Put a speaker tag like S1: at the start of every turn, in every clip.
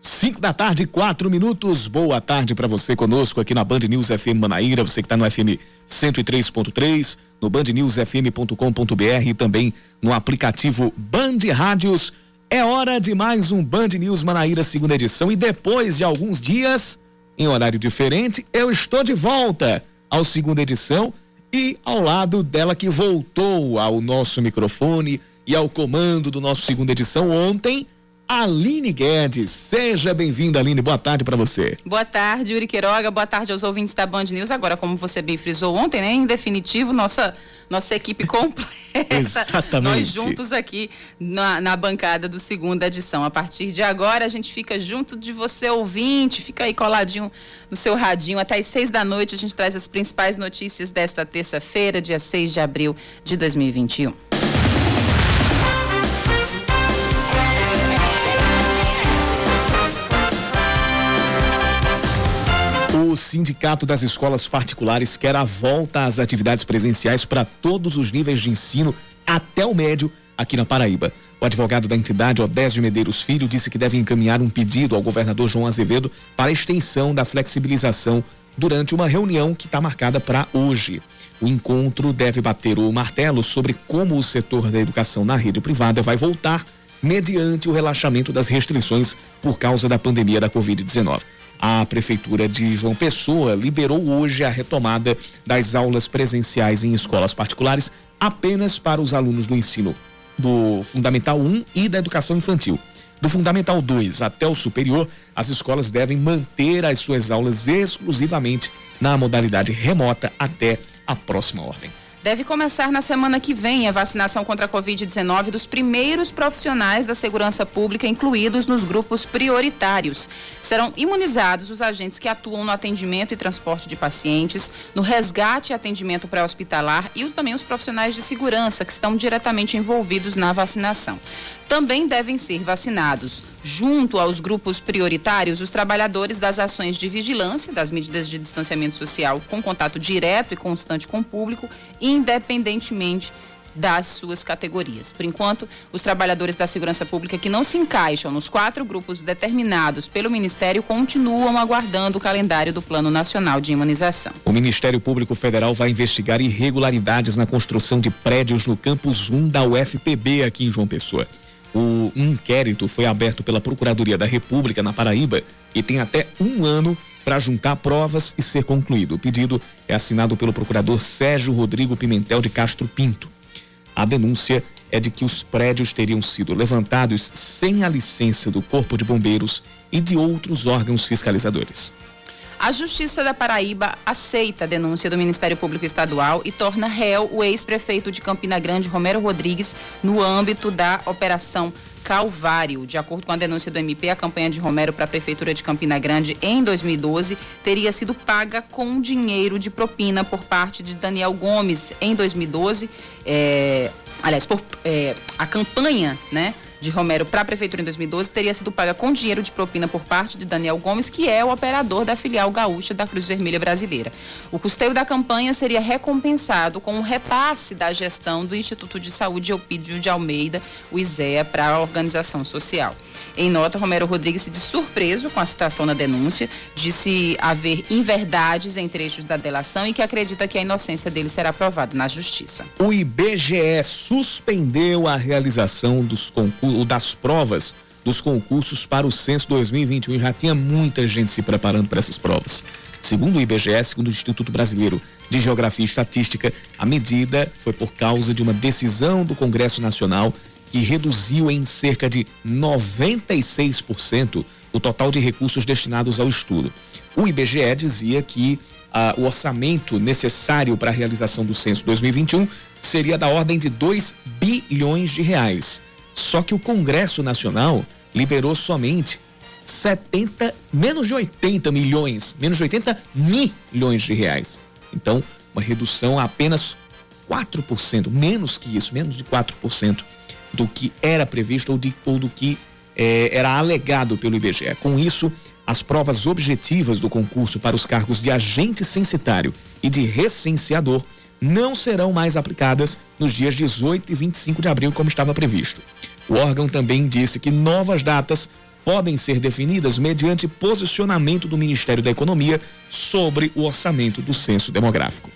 S1: 5 da tarde, quatro minutos. Boa tarde para você conosco aqui na Band News FM Manaíra, você que está no FM 103.3, no bandnewsfm.com.br e também no aplicativo Band Rádios. É hora de mais um Band News Manaíra, segunda edição. E depois de alguns dias, em horário diferente, eu estou de volta ao segunda edição e ao lado dela que voltou ao nosso microfone e ao comando do nosso segunda edição ontem Aline Guedes. Seja bem-vinda, Aline. Boa tarde para você.
S2: Boa tarde, Yuri Queiroga. Boa tarde aos ouvintes da Band News. Agora, como você bem frisou ontem, né? Em definitivo, nossa, nossa equipe completa.
S1: Exatamente.
S2: Nós juntos aqui na, na bancada do segunda edição. A partir de agora, a gente fica junto de você, ouvinte. Fica aí coladinho no seu radinho. Até às seis da noite, a gente traz as principais notícias desta terça-feira, dia 6 de abril de 2021.
S1: O Sindicato das Escolas Particulares quer a volta às atividades presenciais para todos os níveis de ensino, até o médio, aqui na Paraíba. O advogado da entidade, Odésio Medeiros Filho, disse que deve encaminhar um pedido ao governador João Azevedo para extensão da flexibilização durante uma reunião que está marcada para hoje. O encontro deve bater o martelo sobre como o setor da educação na rede privada vai voltar mediante o relaxamento das restrições por causa da pandemia da Covid-19. A Prefeitura de João Pessoa liberou hoje a retomada das aulas presenciais em escolas particulares apenas para os alunos do ensino do Fundamental 1 e da Educação Infantil. Do Fundamental 2 até o Superior, as escolas devem manter as suas aulas exclusivamente na modalidade remota até a próxima ordem.
S2: Deve começar na semana que vem a vacinação contra a Covid-19 dos primeiros profissionais da segurança pública incluídos nos grupos prioritários. Serão imunizados os agentes que atuam no atendimento e transporte de pacientes, no resgate e atendimento pré-hospitalar e também os profissionais de segurança que estão diretamente envolvidos na vacinação. Também devem ser vacinados, junto aos grupos prioritários, os trabalhadores das ações de vigilância, das medidas de distanciamento social com contato direto e constante com o público, independentemente das suas categorias. Por enquanto, os trabalhadores da segurança pública que não se encaixam nos quatro grupos determinados pelo Ministério continuam aguardando o calendário do Plano Nacional de Imunização.
S1: O Ministério Público Federal vai investigar irregularidades na construção de prédios no campus 1 da UFPB aqui em João Pessoa. O inquérito foi aberto pela Procuradoria da República na Paraíba e tem até um ano para juntar provas e ser concluído. O pedido é assinado pelo procurador Sérgio Rodrigo Pimentel de Castro Pinto. A denúncia é de que os prédios teriam sido levantados sem a licença do Corpo de Bombeiros e de outros órgãos fiscalizadores.
S2: A Justiça da Paraíba aceita a denúncia do Ministério Público Estadual e torna réu o ex-prefeito de Campina Grande, Romero Rodrigues, no âmbito da Operação Calvário. De acordo com a denúncia do MP, a campanha de Romero para a Prefeitura de Campina Grande em 2012 teria sido paga com dinheiro de propina por parte de Daniel Gomes em 2012. É, aliás, por, é, a campanha, né? De Romero para a Prefeitura em 2012 teria sido paga com dinheiro de propina por parte de Daniel Gomes, que é o operador da filial gaúcha da Cruz Vermelha Brasileira. O custeio da campanha seria recompensado com um repasse da gestão do Instituto de Saúde Eupídio de Almeida, o ISEA, para a organização social. Em nota, Romero Rodrigues se diz surpreso com a citação na denúncia, disse haver inverdades em trechos da delação e que acredita que a inocência dele será provada na justiça.
S1: O IBGE suspendeu a realização dos concursos o das provas dos concursos para o censo 2021 e já tinha muita gente se preparando para essas provas. Segundo o IBGE, segundo o Instituto Brasileiro de Geografia e Estatística, a medida foi por causa de uma decisão do Congresso Nacional que reduziu em cerca de 96% o total de recursos destinados ao estudo. O IBGE dizia que ah, o orçamento necessário para a realização do censo 2021 seria da ordem de 2 bilhões de reais. Só que o Congresso Nacional liberou somente 70, menos de 80 milhões, menos de 80 milhões de reais. Então, uma redução a apenas 4%, menos que isso, menos de 4% do que era previsto ou, de, ou do que eh, era alegado pelo IBGE. Com isso, as provas objetivas do concurso para os cargos de agente censitário e de recenseador não serão mais aplicadas nos dias 18 e 25 de abril, como estava previsto. O órgão também disse que novas datas podem ser definidas mediante posicionamento do Ministério da Economia sobre o orçamento do censo demográfico.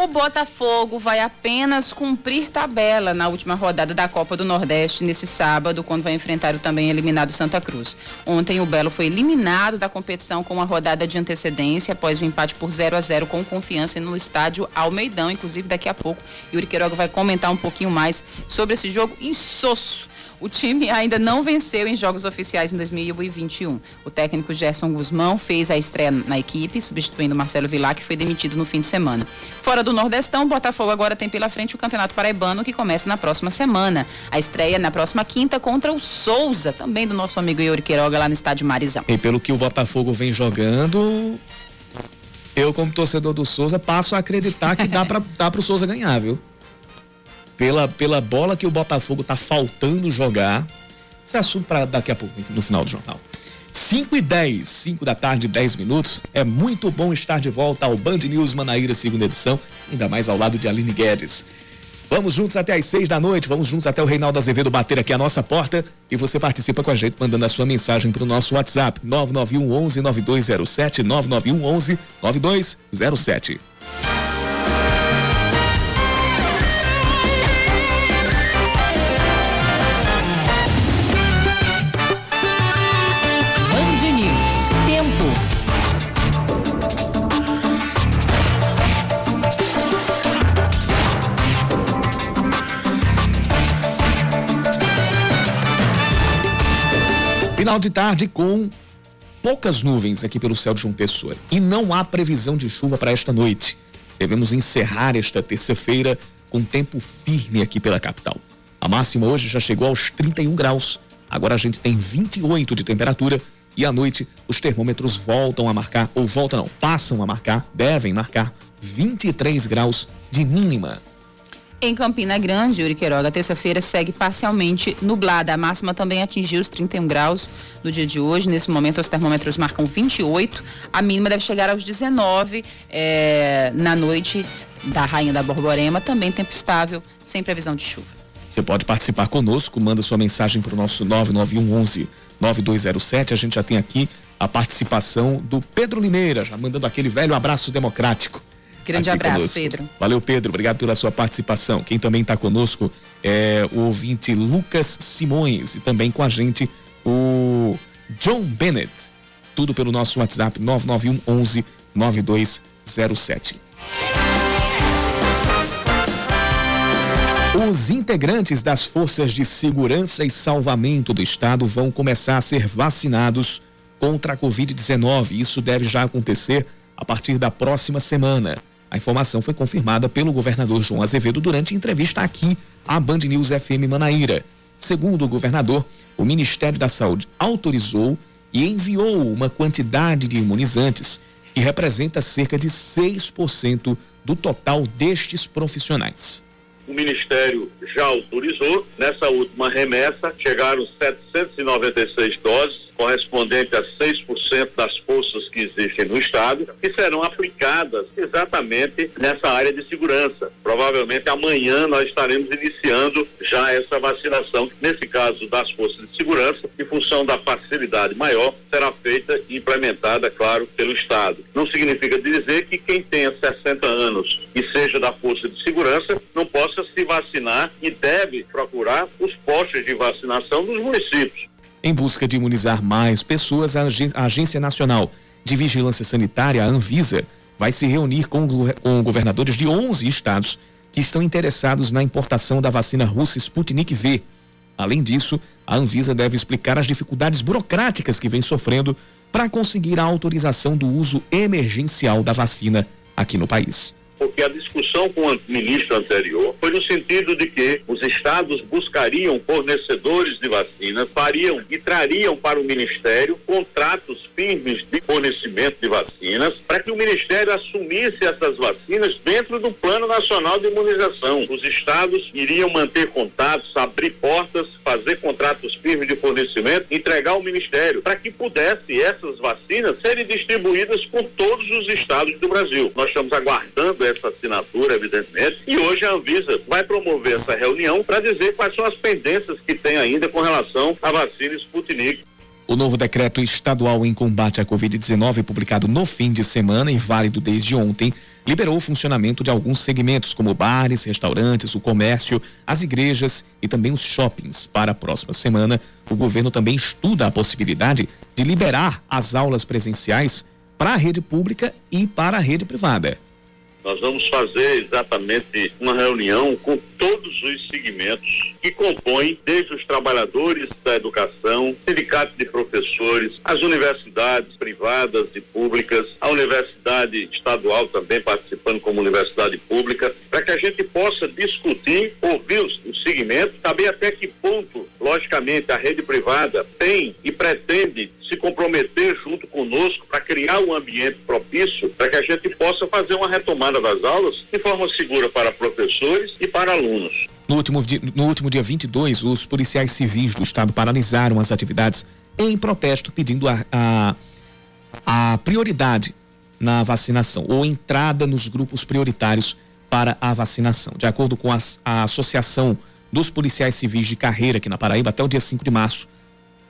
S2: O Botafogo vai apenas cumprir tabela na última rodada da Copa do Nordeste nesse sábado, quando vai enfrentar o também eliminado Santa Cruz. Ontem o Belo foi eliminado da competição com uma rodada de antecedência após o um empate por 0 a 0 com confiança no estádio Almeidão. Inclusive, daqui a pouco, Yuri Queiroga vai comentar um pouquinho mais sobre esse jogo insosso o time ainda não venceu em jogos oficiais em 2021. O técnico Gerson Guzmão fez a estreia na equipe, substituindo Marcelo Vilar, que foi demitido no fim de semana. Fora do Nordestão, o Botafogo agora tem pela frente o Campeonato Paraibano, que começa na próxima semana. A estreia na próxima quinta contra o Souza, também do nosso amigo Yuri Queiroga, lá no estádio Marizão.
S1: E pelo que o Botafogo vem jogando, eu, como torcedor do Souza, passo a acreditar que dá para o Souza ganhar, viu? Pela, pela bola que o Botafogo tá faltando jogar. Esse é assunto para daqui a pouco, no final do jornal. 5 e 10, 5 da tarde, 10 minutos. É muito bom estar de volta ao Band News Manaíra, segunda edição, ainda mais ao lado de Aline Guedes. Vamos juntos até às 6 da noite, vamos juntos até o Reinaldo Azevedo bater aqui a nossa porta e você participa com a gente mandando a sua mensagem para o nosso WhatsApp 991 11 9207 991 11 9207. Final de tarde com poucas nuvens aqui pelo céu de João Pessoa e não há previsão de chuva para esta noite. Devemos encerrar esta terça-feira com tempo firme aqui pela capital. A máxima hoje já chegou aos 31 graus. Agora a gente tem 28 de temperatura e à noite os termômetros voltam a marcar, ou voltam não, passam a marcar, devem marcar 23 graus de mínima.
S2: Em Campina Grande, Yuri Queiroga, terça-feira segue parcialmente nublada. A máxima também atingiu os 31 graus no dia de hoje. Nesse momento, os termômetros marcam 28. A mínima deve chegar aos 19 é, na noite da Rainha da Borborema. Também tempo estável, sem previsão de chuva.
S1: Você pode participar conosco, manda sua mensagem para o nosso 991 11 9207. A gente já tem aqui a participação do Pedro Limeira, já mandando aquele velho abraço democrático.
S2: Grande abraço, conosco. Pedro.
S1: Valeu, Pedro. Obrigado pela sua participação. Quem também está conosco é o ouvinte Lucas Simões e também com a gente o John Bennett. Tudo pelo nosso WhatsApp 991 11 9207. Os integrantes das forças de segurança e salvamento do estado vão começar a ser vacinados contra a Covid-19. Isso deve já acontecer a partir da próxima semana. A informação foi confirmada pelo governador João Azevedo durante entrevista aqui à Band News FM Manaíra. Segundo o governador, o Ministério da Saúde autorizou e enviou uma quantidade de imunizantes que representa cerca de 6% do total destes profissionais.
S3: O Ministério já autorizou. Nessa última remessa, chegaram 796 doses correspondente a 6% das forças que existem no estado, que serão aplicadas exatamente nessa área de segurança. Provavelmente amanhã nós estaremos iniciando já essa vacinação. Nesse caso das forças de segurança, em função da facilidade maior, será feita e implementada, claro, pelo estado. Não significa dizer que quem tenha 60 anos e seja da força de segurança não possa se vacinar e deve procurar os postos de vacinação dos municípios.
S1: Em busca de imunizar mais pessoas, a Agência Nacional de Vigilância Sanitária, a Anvisa, vai se reunir com, com governadores de 11 estados que estão interessados na importação da vacina russa Sputnik V. Além disso, a Anvisa deve explicar as dificuldades burocráticas que vem sofrendo para conseguir a autorização do uso emergencial da vacina aqui no país
S3: porque a discussão com o ministro anterior foi no sentido de que os estados buscariam fornecedores de vacinas, fariam e trariam para o ministério contratos firmes de fornecimento de vacinas, para que o ministério assumisse essas vacinas dentro do Plano Nacional de Imunização. Os estados iriam manter contatos, abrir portas, fazer contratos firmes de fornecimento, entregar ao ministério, para que pudesse essas vacinas serem distribuídas por todos os estados do Brasil. Nós estamos aguardando essa assinatura, evidentemente, e hoje a Anvisa vai promover essa reunião para dizer quais são as pendências que tem ainda com relação à vacina Sputnik.
S1: O novo decreto estadual em combate à Covid-19, publicado no fim de semana e válido desde ontem, liberou o funcionamento de alguns segmentos, como bares, restaurantes, o comércio, as igrejas e também os shoppings. Para a próxima semana, o governo também estuda a possibilidade de liberar as aulas presenciais para a rede pública e para a rede privada.
S3: Nós vamos fazer exatamente uma reunião com todos os segmentos que compõem, desde os trabalhadores da educação, sindicatos de professores, as universidades privadas e públicas, a universidade estadual também participando como universidade pública, para que a gente possa discutir, ouvir os, os segmentos, saber até que ponto, logicamente, a rede privada tem e pretende se comprometer junto conosco para criar um ambiente propício para que a gente possa fazer uma retomada das aulas de forma segura para professores e para alunos.
S1: No último, no último dia 22, os policiais civis do estado paralisaram as atividades em protesto, pedindo a, a, a prioridade na vacinação ou entrada nos grupos prioritários para a vacinação. De acordo com a, a Associação dos Policiais Civis de Carreira aqui na Paraíba, até o dia 5 de março,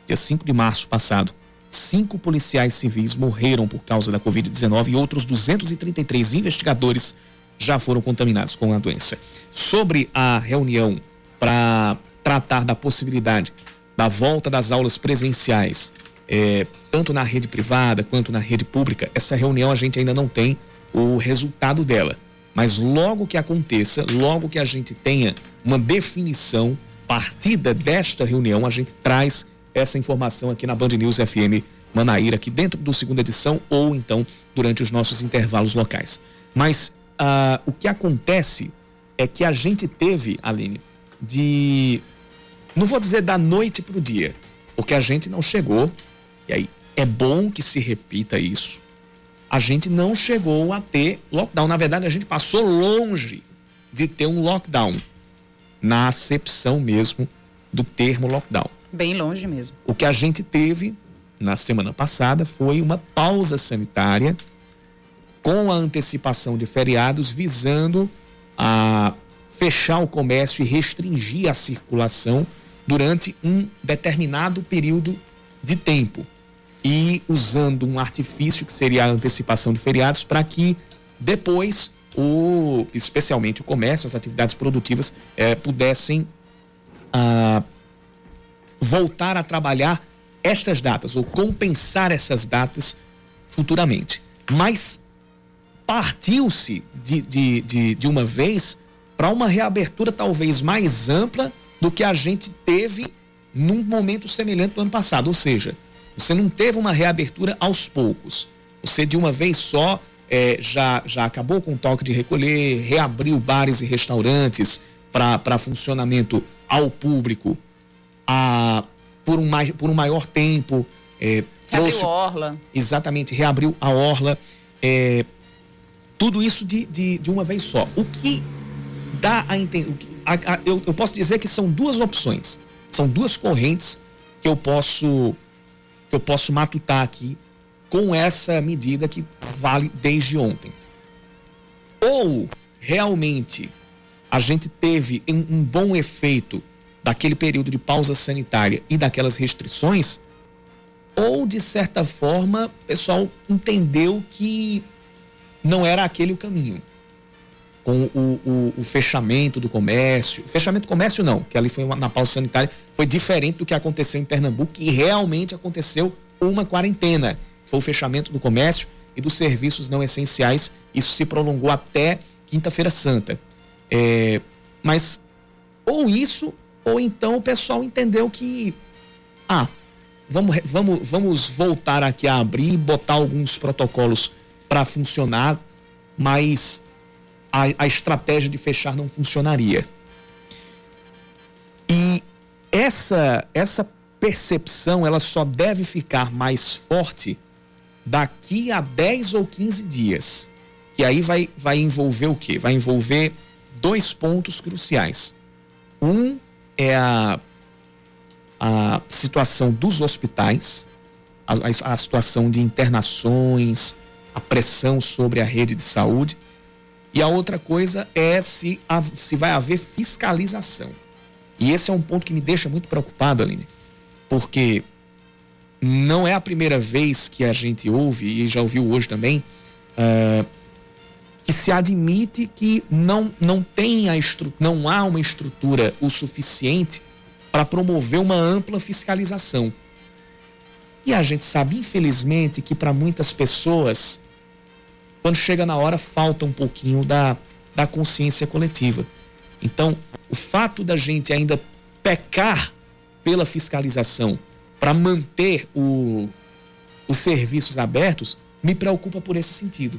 S1: dia 5 de março passado, cinco policiais civis morreram por causa da Covid-19 e outros 233 investigadores já foram contaminados com a doença. Sobre a reunião para tratar da possibilidade da volta das aulas presenciais, é, tanto na rede privada quanto na rede pública, essa reunião a gente ainda não tem o resultado dela. Mas logo que aconteça, logo que a gente tenha uma definição partida desta reunião, a gente traz essa informação aqui na Band News FM Manaíra, aqui dentro do segunda edição ou então durante os nossos intervalos locais. Mas uh, o que acontece é que a gente teve, Aline, de. Não vou dizer da noite para o dia, porque a gente não chegou, e aí é bom que se repita isso. A gente não chegou a ter lockdown. Na verdade, a gente passou longe de ter um lockdown, na acepção mesmo do termo lockdown.
S2: Bem longe mesmo.
S1: O que a gente teve na semana passada foi uma pausa sanitária com a antecipação de feriados visando a fechar o comércio e restringir a circulação durante um determinado período de tempo e usando um artifício que seria a antecipação de feriados para que depois o especialmente o comércio, as atividades produtivas eh, pudessem ah, voltar a trabalhar estas datas ou compensar essas datas futuramente. Mas partiu-se de, de, de, de uma vez para uma reabertura talvez mais ampla do que a gente teve num momento semelhante do ano passado. Ou seja, você não teve uma reabertura aos poucos. Você de uma vez só é, já, já acabou com o toque de recolher, reabriu bares e restaurantes para funcionamento ao público a, por, um, mais, por um maior tempo.
S2: É, reabriu trouxe, a orla.
S1: Exatamente, reabriu a orla. É, tudo isso de, de, de, uma vez só. O que dá a entender. Eu, eu posso dizer que são duas opções. São duas correntes que eu posso que eu posso matutar aqui com essa medida que vale desde ontem. Ou realmente a gente teve um, um bom efeito daquele período de pausa sanitária e daquelas restrições, ou de certa forma o pessoal entendeu que não era aquele o caminho. Com o, o, o, fechamento do comércio. Fechamento do comércio, não, que ali foi uma, na pausa sanitária, foi diferente do que aconteceu em Pernambuco, que realmente aconteceu uma quarentena. Foi o fechamento do comércio e dos serviços não essenciais. Isso se prolongou até Quinta-feira Santa. É, mas ou isso ou então o pessoal entendeu que, ah, vamos, vamos, vamos voltar aqui a abrir, botar alguns protocolos para funcionar, mas a, a estratégia de fechar não funcionaria. E essa, essa percepção ela só deve ficar mais forte daqui a 10 ou 15 dias. Que aí vai, vai envolver o quê? Vai envolver dois pontos cruciais. Um é a, a situação dos hospitais, a, a, a situação de internações, a pressão sobre a rede de saúde. E a outra coisa é se, se vai haver fiscalização. E esse é um ponto que me deixa muito preocupado, Aline, porque não é a primeira vez que a gente ouve, e já ouviu hoje também, uh, que se admite que não, não, tem a não há uma estrutura o suficiente para promover uma ampla fiscalização. E a gente sabe, infelizmente, que para muitas pessoas, quando chega na hora, falta um pouquinho da, da consciência coletiva. Então, o fato da gente ainda pecar pela fiscalização para manter o, os serviços abertos me preocupa por esse sentido.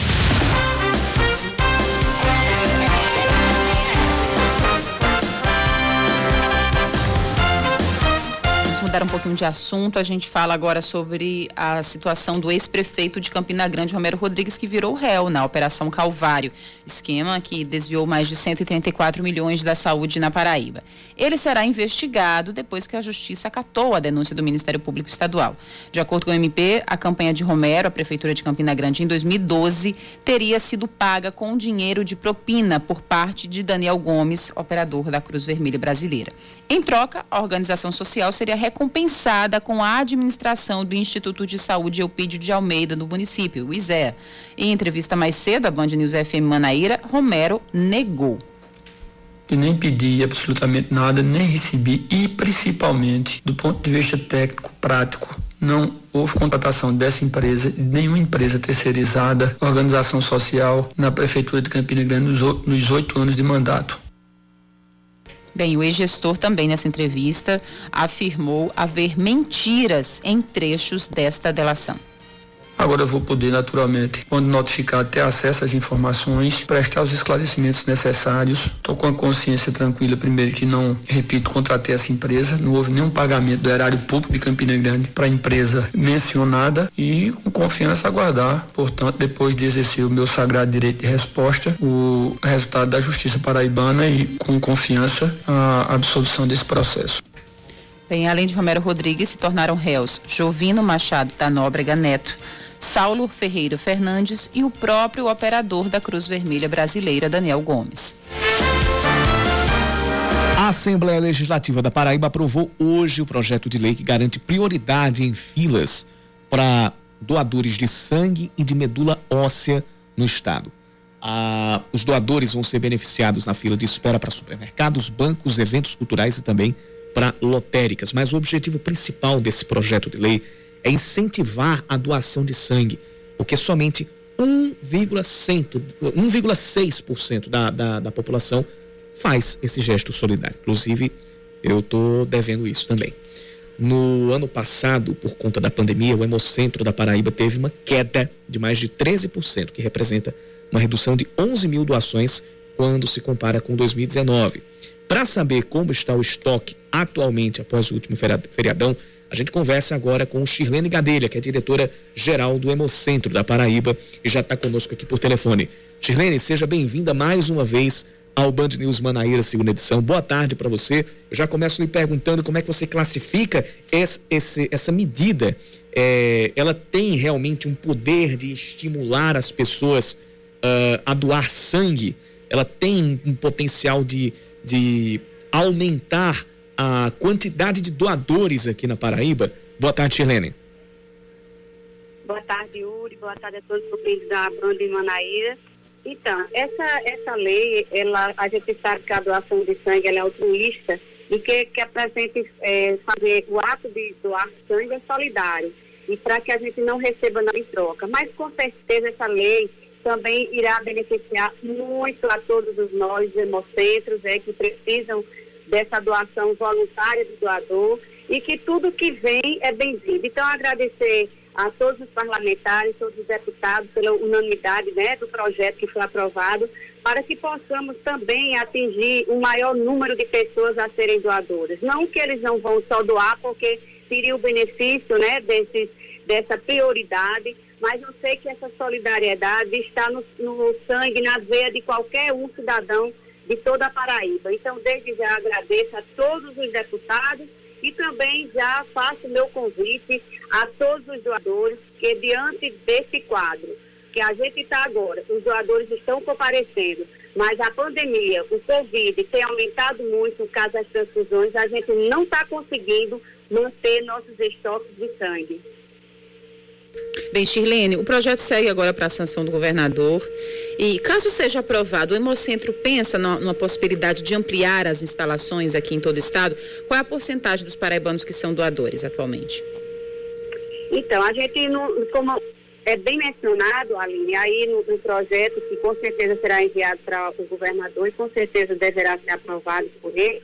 S2: mudar um pouquinho de assunto, a gente fala agora sobre a situação do ex-prefeito de Campina Grande, Romero Rodrigues, que virou réu na Operação Calvário, esquema que desviou mais de 134 milhões da saúde na Paraíba. Ele será investigado depois que a Justiça acatou a denúncia do Ministério Público Estadual. De acordo com o MP, a campanha de Romero, a Prefeitura de Campina Grande, em 2012, teria sido paga com dinheiro de propina por parte de Daniel Gomes, operador da Cruz Vermelha Brasileira. Em troca, a organização social seria recompensada com a administração do Instituto de Saúde Eupídio de Almeida, no município, o ISEA. Em entrevista mais cedo à Band News FM Manaíra, Romero negou.
S4: E nem pedi absolutamente nada, nem recebi, e principalmente, do ponto de vista técnico, prático, não houve contratação dessa empresa, nenhuma empresa terceirizada, organização social, na Prefeitura de Campina Grande nos oito anos de mandato.
S2: Bem, o ex-gestor também nessa entrevista afirmou haver mentiras em trechos desta delação.
S4: Agora eu vou poder, naturalmente, quando notificar, ter acesso às informações, prestar os esclarecimentos necessários. Estou com a consciência tranquila, primeiro, que não, repito, contratei essa empresa. Não houve nenhum pagamento do erário público de Campina Grande para a empresa mencionada e com confiança aguardar, portanto, depois de exercer o meu sagrado direito de resposta, o resultado da Justiça Paraibana e com confiança a absolução desse processo.
S2: Bem, além de Romero Rodrigues, se tornaram réus Jovino Machado da Nóbrega Neto, Saulo Ferreira Fernandes e o próprio operador da Cruz Vermelha Brasileira, Daniel Gomes.
S1: A Assembleia Legislativa da Paraíba aprovou hoje o projeto de lei que garante prioridade em filas para doadores de sangue e de medula óssea no estado. Ah, os doadores vão ser beneficiados na fila de espera para supermercados, bancos, eventos culturais e também para lotéricas. Mas o objetivo principal desse projeto de lei é incentivar a doação de sangue, porque somente 1,6% da, da, da população faz esse gesto solidário. Inclusive, eu estou devendo isso também. No ano passado, por conta da pandemia, o Hemocentro da Paraíba teve uma queda de mais de 13%, que representa uma redução de 11 mil doações quando se compara com 2019. Para saber como está o estoque atualmente após o último feriadão, a gente conversa agora com Shirlene Gadelha, que é diretora geral do Hemocentro da Paraíba e já está conosco aqui por telefone. Shirlene, seja bem-vinda mais uma vez ao Band News Manaíra, segunda edição. Boa tarde para você. Eu já começo lhe perguntando como é que você classifica esse, esse, essa medida. É, ela tem realmente um poder de estimular as pessoas uh, a doar sangue? Ela tem um potencial de, de aumentar a quantidade de doadores aqui na Paraíba. Boa tarde, Chilene.
S5: Boa tarde, Yuri. Boa tarde a todos os ouvintes da Banda Manaíra. Então, essa, essa lei, ela, a gente sabe que a doação de sangue é altruísta e que, que apresenta é, fazer o ato de doar sangue é solidário e para que a gente não receba nada em troca. Mas com certeza essa lei também irá beneficiar muito a todos os nós hemocentros é, que precisam dessa doação voluntária do doador e que tudo que vem é bem-vindo. Então, agradecer a todos os parlamentares, todos os deputados pela unanimidade né, do projeto que foi aprovado, para que possamos também atingir o um maior número de pessoas a serem doadoras. Não que eles não vão só doar, porque teria o benefício né, desses, dessa prioridade, mas eu sei que essa solidariedade está no, no sangue, na veia de qualquer um cidadão de toda a Paraíba. Então, desde já agradeço a todos os deputados e também já faço meu convite a todos os doadores que diante desse quadro que a gente está agora, os doadores estão comparecendo, mas a pandemia, o Covid tem aumentado muito o caso das transfusões, a gente não está conseguindo manter nossos estoques de sangue.
S2: Bem, Shirlene, o projeto segue agora para a sanção do governador. E caso seja aprovado, o Hemocentro pensa numa possibilidade de ampliar as instalações aqui em todo o estado? Qual é a porcentagem dos paraibanos que são doadores atualmente?
S5: Então, a gente, como é bem mencionado, Aline, aí no, no, projeto que com certeza será enviado para o governador e com certeza deverá ser aprovado por ele,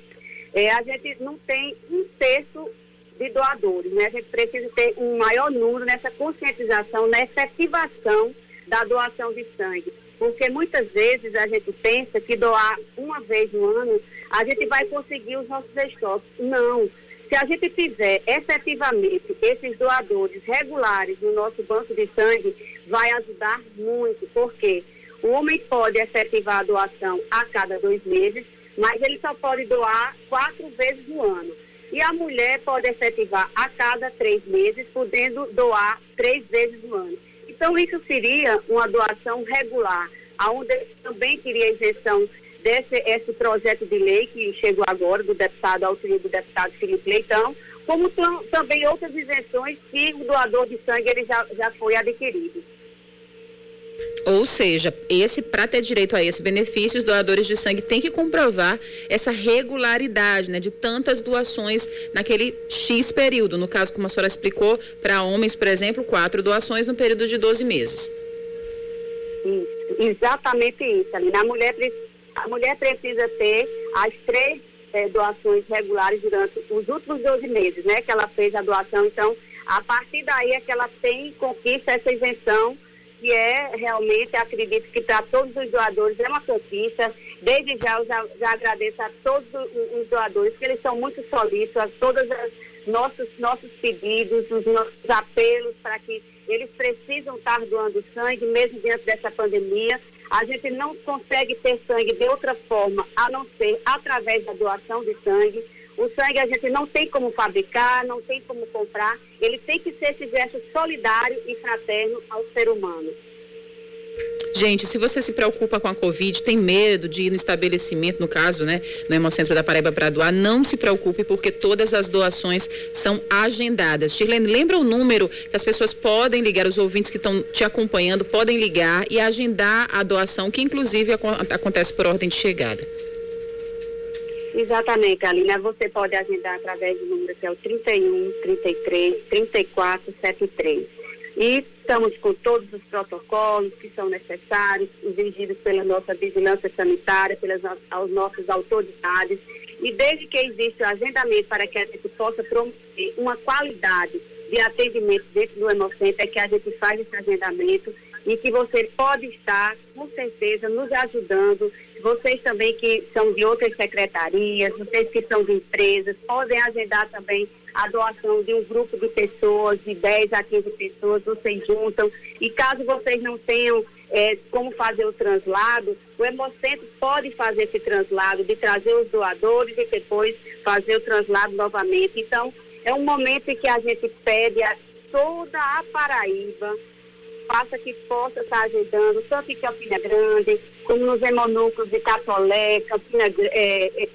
S5: é, a gente não tem um terço de doadores, né? A gente precisa ter um maior número nessa conscientização, nessa efetivação da doação de sangue. Porque muitas vezes a gente pensa que doar uma vez no ano, a gente vai conseguir os nossos estoques. Não. Se a gente fizer efetivamente esses doadores regulares no nosso banco de sangue, vai ajudar muito, porque o homem pode efetivar a doação a cada dois meses, mas ele só pode doar quatro vezes no ano. E a mulher pode efetivar a cada três meses, podendo doar três vezes no ano. Então, isso seria uma doação regular, onde também queria isenção desse esse projeto de lei que chegou agora do deputado, auxílio do deputado Felipe Leitão, como também outras isenções que o doador de sangue ele já, já foi adquirido.
S2: Ou seja, esse para ter direito a esse benefício, os doadores de sangue têm que comprovar essa regularidade, né, de tantas doações naquele X período. No caso, como a senhora explicou, para homens, por exemplo, quatro doações no período de 12 meses.
S5: Isso, exatamente isso, ali. A mulher a mulher precisa ter as três é, doações regulares durante os últimos 12 meses, né? Que ela fez a doação. Então, a partir daí é que ela tem, conquista essa isenção, que é realmente, acredito que para todos os doadores é uma conquista. Desde já eu já, já agradeço a todos os doadores, que eles são muito solícitos, a todos os nossos, nossos pedidos, os nossos apelos para que eles precisam estar doando sangue, mesmo diante dessa pandemia. A gente não consegue ter sangue de outra forma, a não ser através da doação de sangue. O sangue a gente não tem como fabricar, não tem como comprar. Ele tem que ser esse gesto solidário e fraterno ao ser humano.
S2: Gente, se você se preocupa com a Covid, tem medo de ir no estabelecimento, no caso, né, no Hemocentro da Paraíba para doar, não se preocupe, porque todas as doações são agendadas. Shirlene, lembra o número que as pessoas podem ligar, os ouvintes que estão te acompanhando podem ligar e agendar a doação, que inclusive acontece por ordem de chegada.
S5: Exatamente, Alina. Você pode agendar através do número que é o 31 33 34 73. E estamos com todos os protocolos que são necessários, exigidos pela nossa vigilância sanitária, pelas as nossas autoridades. E desde que existe o agendamento para que a gente possa promover uma qualidade de atendimento dentro do Hemocentro, é que a gente faz esse agendamento e que você pode estar, com certeza, nos ajudando. Vocês também que são de outras secretarias, vocês que são de empresas, podem agendar também a doação de um grupo de pessoas, de 10 a 15 pessoas, vocês juntam. E caso vocês não tenham é, como fazer o translado, o Hemocentro pode fazer esse translado, de trazer os doadores e depois fazer o translado novamente. Então, é um momento em que a gente pede a toda a Paraíba, faça que possa estar ajudando, tanto em Campina Grande, como nos hemonúcleos de Catolé, Campina, é, é,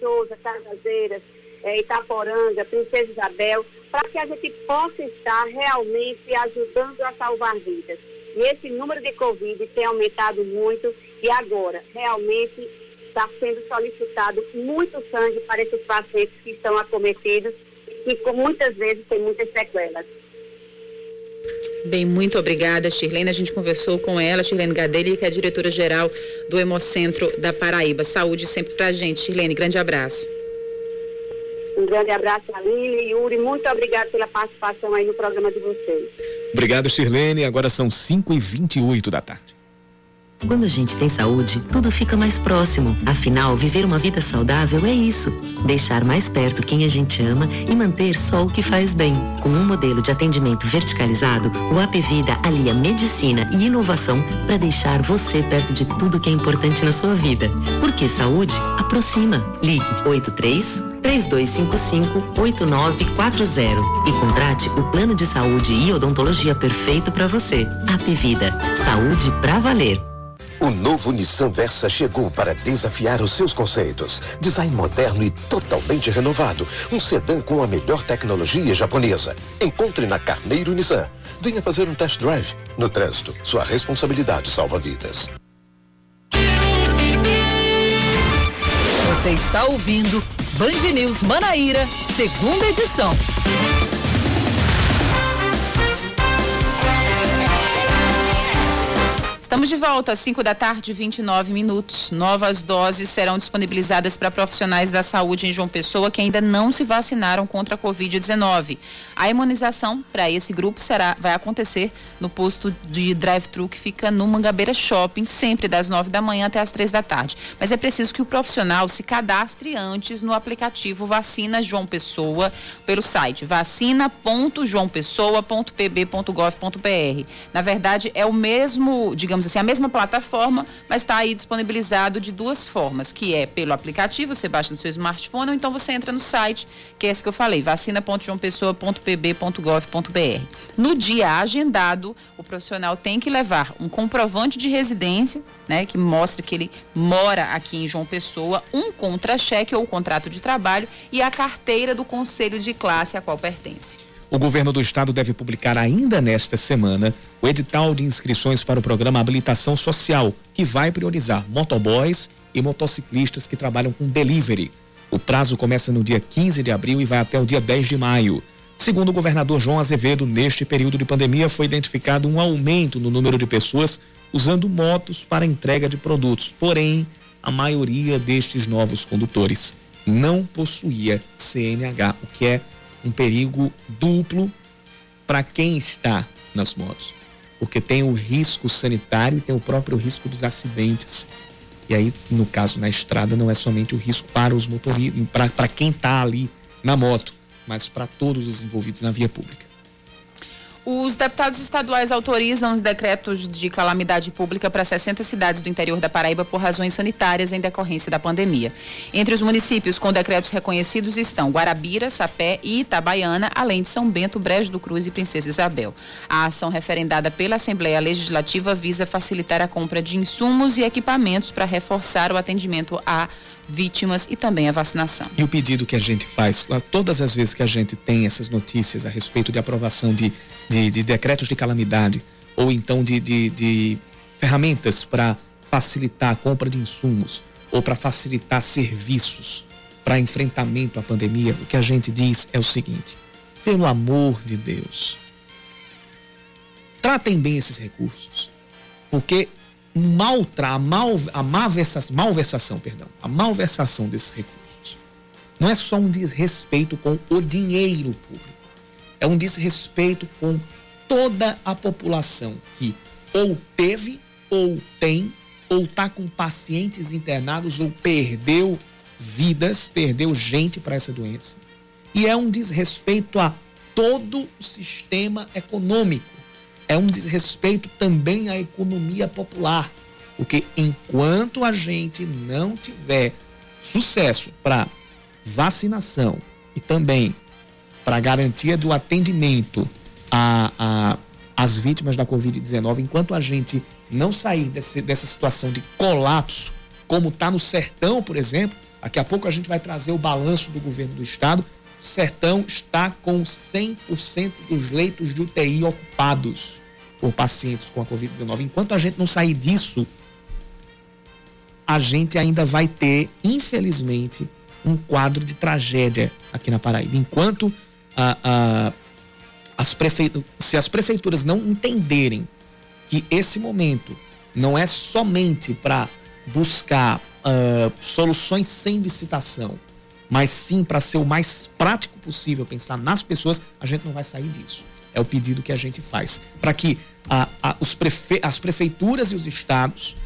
S5: Souza, Cajazeiras, é, Itaporanga, Princesa Isabel, para que a gente possa estar realmente ajudando a salvar vidas. E esse número de Covid tem aumentado muito e agora realmente está sendo solicitado muito sangue para esses pacientes que estão acometidos e que muitas vezes têm muitas sequelas.
S2: Bem, muito obrigada, Shirlene. A gente conversou com ela, Shirlene Gadelli, que é a diretora-geral do Hemocentro da Paraíba. Saúde sempre pra gente. Shirlene, grande abraço.
S5: Um grande abraço, Aline e Yuri. Muito obrigada pela participação aí no programa de vocês.
S1: Obrigado, Shirlene. Agora são 5 e 28 da tarde.
S6: Quando a gente tem saúde, tudo fica mais próximo. Afinal, viver uma vida saudável é isso. Deixar mais perto quem a gente ama e manter só o que faz bem. Com um modelo de atendimento verticalizado, o Apvida alia medicina e inovação para deixar você perto de tudo que é importante na sua vida. Porque saúde aproxima. Ligue 83 3255-8940 e contrate o plano de saúde e odontologia perfeito para você. Apvida. Saúde para valer.
S7: O novo Nissan Versa chegou para desafiar os seus conceitos. Design moderno e totalmente renovado. Um sedã com a melhor tecnologia japonesa. Encontre na Carneiro Nissan. Venha fazer um test drive. No trânsito, sua responsabilidade salva vidas.
S8: Você está ouvindo Band News Manaíra, segunda edição.
S2: Estamos de volta às 5 da tarde, 29 minutos. Novas doses serão disponibilizadas para profissionais da saúde em João Pessoa que ainda não se vacinaram contra a Covid-19. A imunização para esse grupo será, vai acontecer no posto de drive-thru que fica no Mangabeira Shopping, sempre das 9 da manhã até as 3 da tarde. Mas é preciso que o profissional se cadastre antes no aplicativo Vacina João Pessoa pelo site vacina.joaopessoa.pb.gov.br. Na verdade, é o mesmo, digamos digamos assim, a mesma plataforma, mas está aí disponibilizado de duas formas, que é pelo aplicativo, você baixa no seu smartphone, ou então você entra no site, que é esse que eu falei, vacina.joaopessoa.pb.gov.br. No dia agendado, o profissional tem que levar um comprovante de residência, né, que mostra que ele mora aqui em João Pessoa, um contra-cheque ou contrato de trabalho e a carteira do conselho de classe a qual pertence.
S1: O governo do estado deve publicar ainda nesta semana o edital de inscrições para o programa Habilitação Social, que vai priorizar motoboys e motociclistas que trabalham com delivery. O prazo começa no dia 15 de abril e vai até o dia 10 de maio. Segundo o governador João Azevedo, neste período de pandemia foi identificado um aumento no número de pessoas usando motos para entrega de produtos. Porém, a maioria destes novos condutores não possuía CNH, o que é um perigo duplo para quem está nas motos. Porque tem o risco sanitário e tem o próprio risco dos acidentes. E aí, no caso, na estrada, não é somente o risco para os motoristas, para quem está ali na moto, mas para todos os envolvidos na via pública.
S2: Os deputados estaduais autorizam os decretos de calamidade pública para 60 cidades do interior da Paraíba por razões sanitárias em decorrência da pandemia. Entre os municípios com decretos reconhecidos estão Guarabira, Sapé e Itabaiana, além de São Bento, Brejo do Cruz e Princesa Isabel. A ação referendada pela Assembleia Legislativa visa facilitar a compra de insumos e equipamentos para reforçar o atendimento a vítimas e também a vacinação.
S1: E o pedido que a gente faz, todas as vezes que a gente tem essas notícias a respeito de aprovação de, de, de decretos de calamidade ou então de, de, de ferramentas para facilitar a compra de insumos ou para facilitar serviços para enfrentamento à pandemia, o que a gente diz é o seguinte: pelo amor de Deus, tratem bem esses recursos, porque maltra, a, mal, a malversação, malversação, perdão, a malversação desses recursos não é só um desrespeito com o dinheiro público, é um desrespeito com toda a população que ou teve, ou tem, ou está com pacientes internados, ou perdeu vidas, perdeu gente para essa doença. E é um desrespeito a todo o sistema econômico é um desrespeito também à economia popular. Porque enquanto a gente não tiver sucesso para vacinação e também para garantia do atendimento às vítimas da Covid-19, enquanto a gente não sair desse, dessa situação de colapso, como está no sertão, por exemplo, daqui a pouco a gente vai trazer o balanço do governo do estado. O sertão está com 100% dos leitos de UTI ocupados por pacientes com a Covid-19. Enquanto a gente não sair disso, a gente ainda vai ter, infelizmente, um quadro de tragédia aqui na Paraíba. Enquanto a, a, as prefeituras, se as prefeituras não entenderem que esse momento não é somente para buscar uh, soluções sem licitação, mas sim para ser o mais prático possível, pensar nas pessoas, a gente não vai sair disso. É o pedido que a gente faz. Para que a, a, os prefe, as prefeituras e os estados,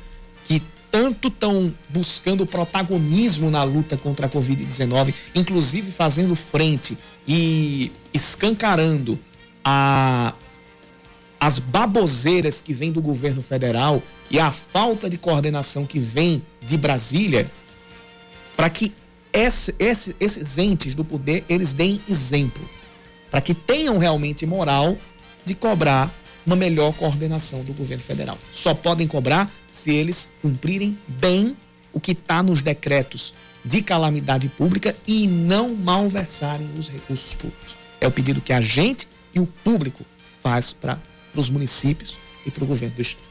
S1: que tanto estão buscando protagonismo na luta contra a Covid-19, inclusive fazendo frente e escancarando a, as baboseiras que vêm do governo federal e a falta de coordenação que vem de Brasília, para que esse, esse, esses entes do poder eles deem exemplo para que tenham realmente moral de cobrar uma melhor coordenação do governo federal. Só podem cobrar se eles cumprirem bem o que está nos decretos de calamidade pública e não malversarem os recursos públicos. É o pedido que a gente e o público faz para os municípios e para o governo do estado.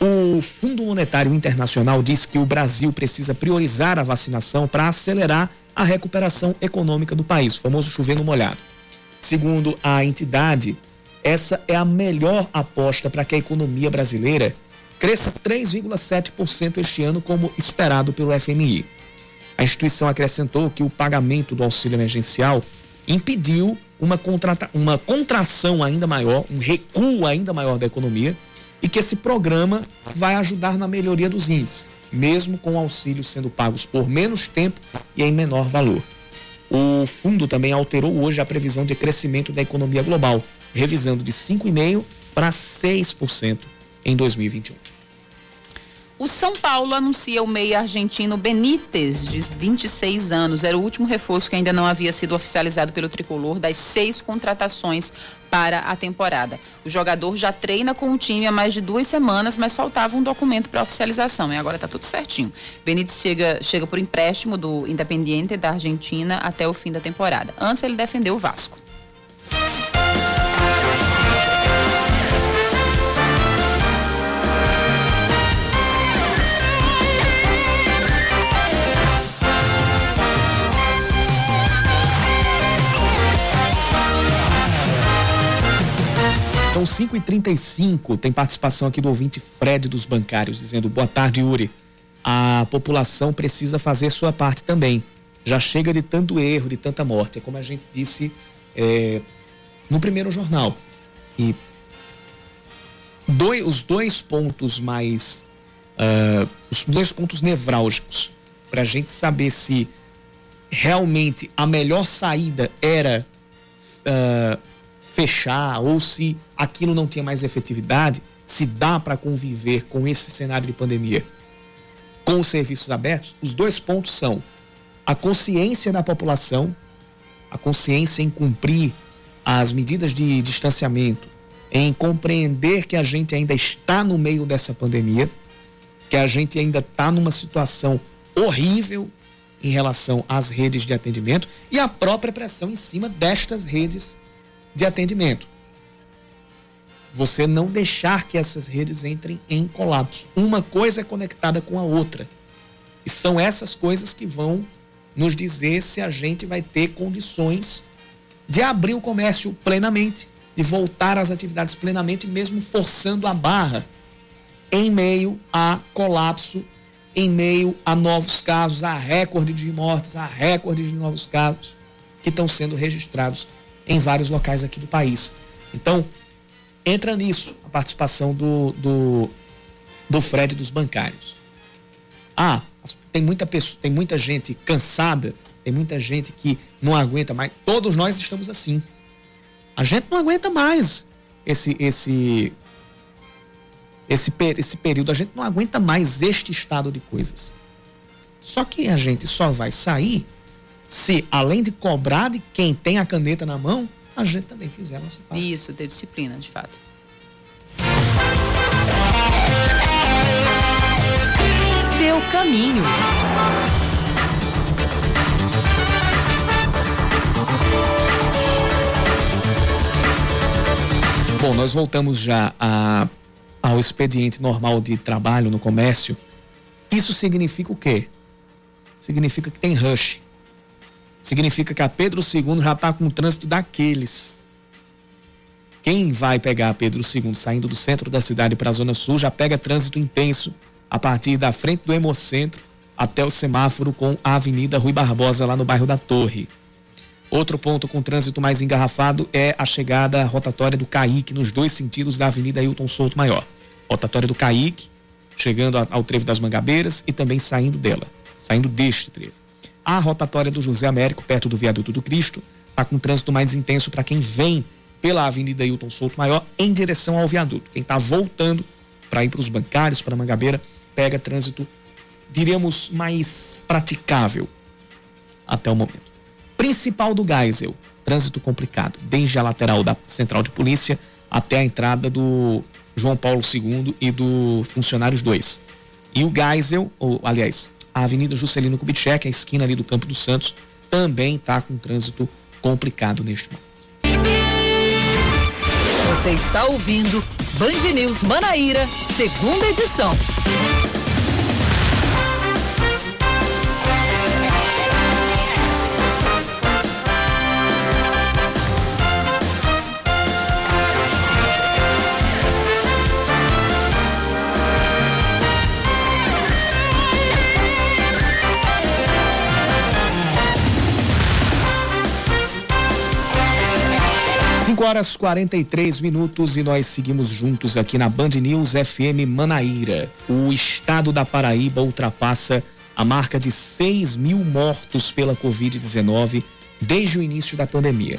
S1: O Fundo Monetário Internacional diz que o Brasil precisa priorizar a vacinação para acelerar a recuperação econômica do país, o famoso chover no molhado. Segundo a entidade, essa é a melhor aposta para que a economia brasileira cresça 3,7% este ano, como esperado pelo FMI. A instituição acrescentou que o pagamento do auxílio emergencial impediu uma, contrata, uma contração ainda maior, um recuo ainda maior da economia e que esse programa vai ajudar na melhoria dos índices, mesmo com auxílios sendo pagos por menos tempo e em menor valor. O fundo também alterou hoje a previsão de crescimento da economia global, revisando de 5,5% para 6% em 2021.
S2: O São Paulo anuncia o meia argentino Benítez, de 26 anos. Era o último reforço que ainda não havia sido oficializado pelo tricolor das seis contratações para a temporada. O jogador já treina com o time há mais de duas semanas, mas faltava um documento para oficialização e agora está tudo certinho. Benítez chega, chega por empréstimo do Independiente da Argentina até o fim da temporada. Antes ele defendeu o Vasco.
S1: São 5h35, tem participação aqui do ouvinte Fred dos Bancários, dizendo: Boa tarde, Yuri. A população precisa fazer sua parte também. Já chega de tanto erro, de tanta morte. É como a gente disse é, no primeiro jornal. E dois, os dois pontos mais. Uh, os dois pontos nevrálgicos para a gente saber se realmente a melhor saída era. Uh, fechar ou se aquilo não tinha mais efetividade, se dá para conviver com esse cenário de pandemia? Com os serviços abertos, os dois pontos são a consciência da população, a consciência em cumprir as medidas de distanciamento, em compreender que a gente ainda está no meio dessa pandemia, que a gente ainda está numa situação horrível em relação às redes de atendimento e a própria pressão em cima destas redes de atendimento. Você não deixar que essas redes entrem em colapso. Uma coisa é conectada com a outra. E são essas coisas que vão nos dizer se a gente vai ter condições de abrir o comércio plenamente, de voltar às atividades plenamente, mesmo forçando a barra em meio a colapso, em meio a novos casos, a recorde de mortes, a recorde de novos casos que estão sendo registrados em vários locais aqui do país. Então, entra nisso a participação do, do, do Fred dos bancários. Ah, tem muita, pessoa, tem muita gente cansada, tem muita gente que não aguenta mais. Todos nós estamos assim. A gente não aguenta mais esse esse esse, esse período, a gente não aguenta mais este estado de coisas. Só que a gente só vai sair se, além de cobrar de quem tem a caneta na mão, a gente também fizer a nossa parte.
S2: Isso, ter disciplina, de fato.
S8: Seu caminho.
S1: Bom, nós voltamos já a, ao expediente normal de trabalho no comércio. Isso significa o quê? Significa que tem rush significa que a Pedro II já está com o trânsito daqueles. Quem vai pegar Pedro II saindo do centro da cidade para a Zona Sul já pega trânsito intenso a partir da frente do Hemocentro até o semáforo com a Avenida Rui Barbosa, lá no bairro da Torre. Outro ponto com trânsito mais engarrafado é a chegada rotatória do Caique, nos dois sentidos da Avenida Hilton Souto Maior. Rotatória do Caique, chegando ao trevo das Mangabeiras e também saindo dela, saindo deste trevo. A rotatória do José Américo, perto do viaduto do Cristo, está com trânsito mais intenso para quem vem pela Avenida Hilton Souto Maior em direção ao viaduto. Quem está voltando para ir para os bancários, para Mangabeira, pega trânsito, diríamos, mais praticável até o momento. Principal do Geisel, trânsito complicado, desde a lateral da Central de Polícia até a entrada do João Paulo II e do Funcionários 2. E o Geisel, ou, aliás, a Avenida Juscelino Kubitschek, a esquina ali do Campo dos Santos, também está com trânsito complicado neste momento.
S8: Você está ouvindo Band News Manaíra, segunda edição.
S1: 5 horas 43 minutos e nós seguimos juntos aqui na Band News FM Manaíra. O estado da Paraíba ultrapassa a marca de 6 mil mortos pela Covid-19 desde o início da pandemia.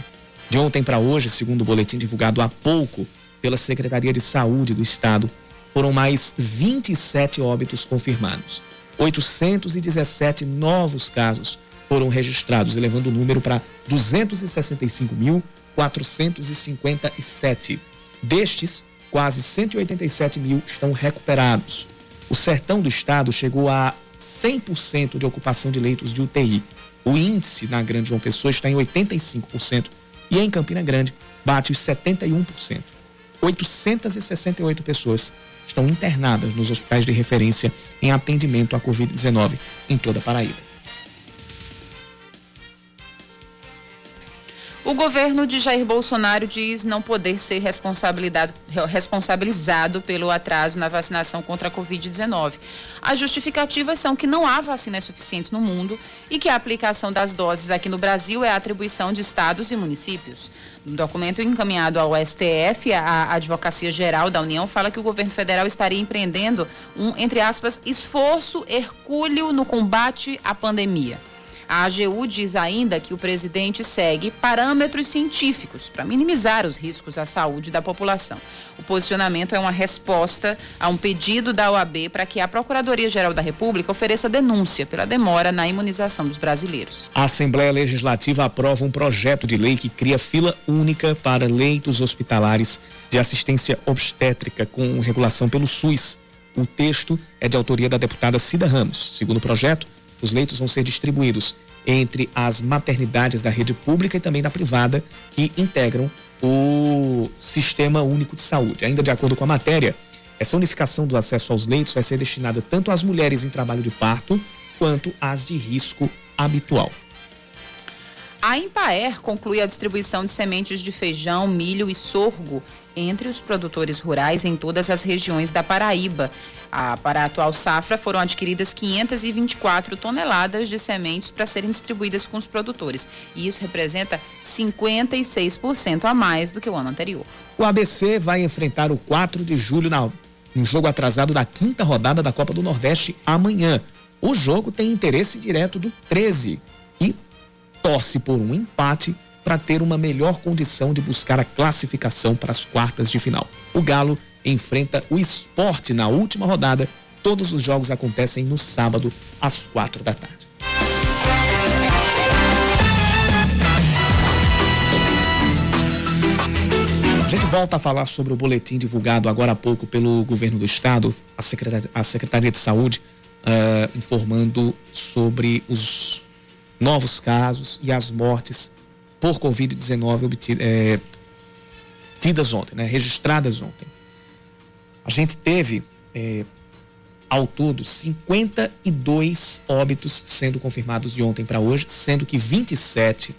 S1: De ontem para hoje, segundo o boletim divulgado há pouco pela Secretaria de Saúde do Estado, foram mais 27 óbitos confirmados. 817 novos casos foram registrados, elevando o número para 265 mil 457. Destes, quase 187 mil estão recuperados. O sertão do estado chegou a 100% de ocupação de leitos de UTI. O índice na Grande João Pessoa está em 85% e em Campina Grande bate os 71%. 868 pessoas estão internadas nos hospitais de referência em atendimento à Covid-19 em toda a Paraíba.
S2: O governo de Jair Bolsonaro diz não poder ser responsabilizado pelo atraso na vacinação contra a Covid-19. As justificativas são que não há vacinas suficientes no mundo e que a aplicação das doses aqui no Brasil é atribuição de estados e municípios. No documento encaminhado ao STF, a Advocacia Geral da União fala que o governo federal estaria empreendendo um, entre aspas, esforço hercúleo no combate à pandemia. A AGU diz ainda que o presidente segue parâmetros científicos para minimizar os riscos à saúde da população. O posicionamento é uma resposta a um pedido da OAB para que a Procuradoria-Geral da República ofereça denúncia pela demora na imunização dos brasileiros.
S1: A Assembleia Legislativa aprova um projeto de lei que cria fila única para leitos hospitalares de assistência obstétrica com regulação pelo SUS. O texto é de autoria da deputada Cida Ramos. Segundo o projeto, os leitos vão ser distribuídos entre as maternidades da rede pública e também da privada que integram o Sistema Único de Saúde. Ainda de acordo com a matéria, essa unificação do acesso aos leitos vai ser destinada tanto às mulheres em trabalho de parto quanto às de risco habitual.
S2: A Empaer conclui a distribuição de sementes de feijão, milho e sorgo entre os produtores rurais em todas as regiões da Paraíba. A, para a atual safra foram adquiridas 524 toneladas de sementes para serem distribuídas com os produtores. E isso representa 56% a mais do que o ano anterior.
S1: O ABC vai enfrentar o 4 de julho na um jogo atrasado da quinta rodada da Copa do Nordeste amanhã. O jogo tem interesse direto do 13, que torce por um empate para ter uma melhor condição de buscar a classificação para as quartas de final. O Galo enfrenta o esporte na última rodada. Todos os jogos acontecem no sábado, às quatro da tarde. A gente volta a falar sobre o boletim divulgado agora há pouco pelo governo do estado, a Secretaria, a Secretaria de Saúde, uh, informando sobre os novos casos e as mortes por Covid-19 é, tidas ontem, né, registradas ontem. A gente teve, é, ao todo, 52 óbitos sendo confirmados de ontem para hoje, sendo que 27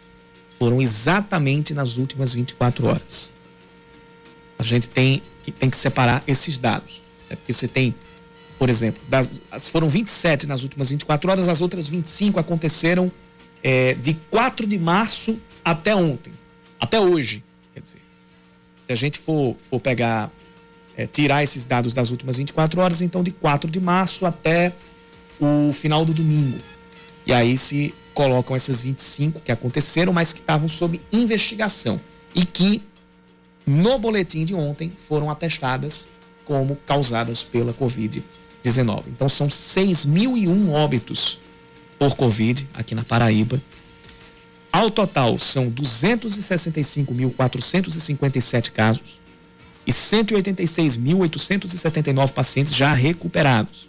S1: foram exatamente nas últimas 24 horas. A gente tem que, tem que separar esses dados. Né? Porque você tem, por exemplo, das, foram 27 nas últimas 24 horas, as outras 25 aconteceram é, de 4 de março até ontem, até hoje, quer dizer. Se a gente for, for pegar, é, tirar esses dados das últimas 24 horas, então de 4 de março até o final do domingo. E aí se colocam essas 25 que aconteceram, mas que estavam sob investigação e que no boletim de ontem foram atestadas como causadas pela Covid-19. Então são 6.001 óbitos por Covid aqui na Paraíba ao total, são 265.457 casos, e 186.879 pacientes já recuperados.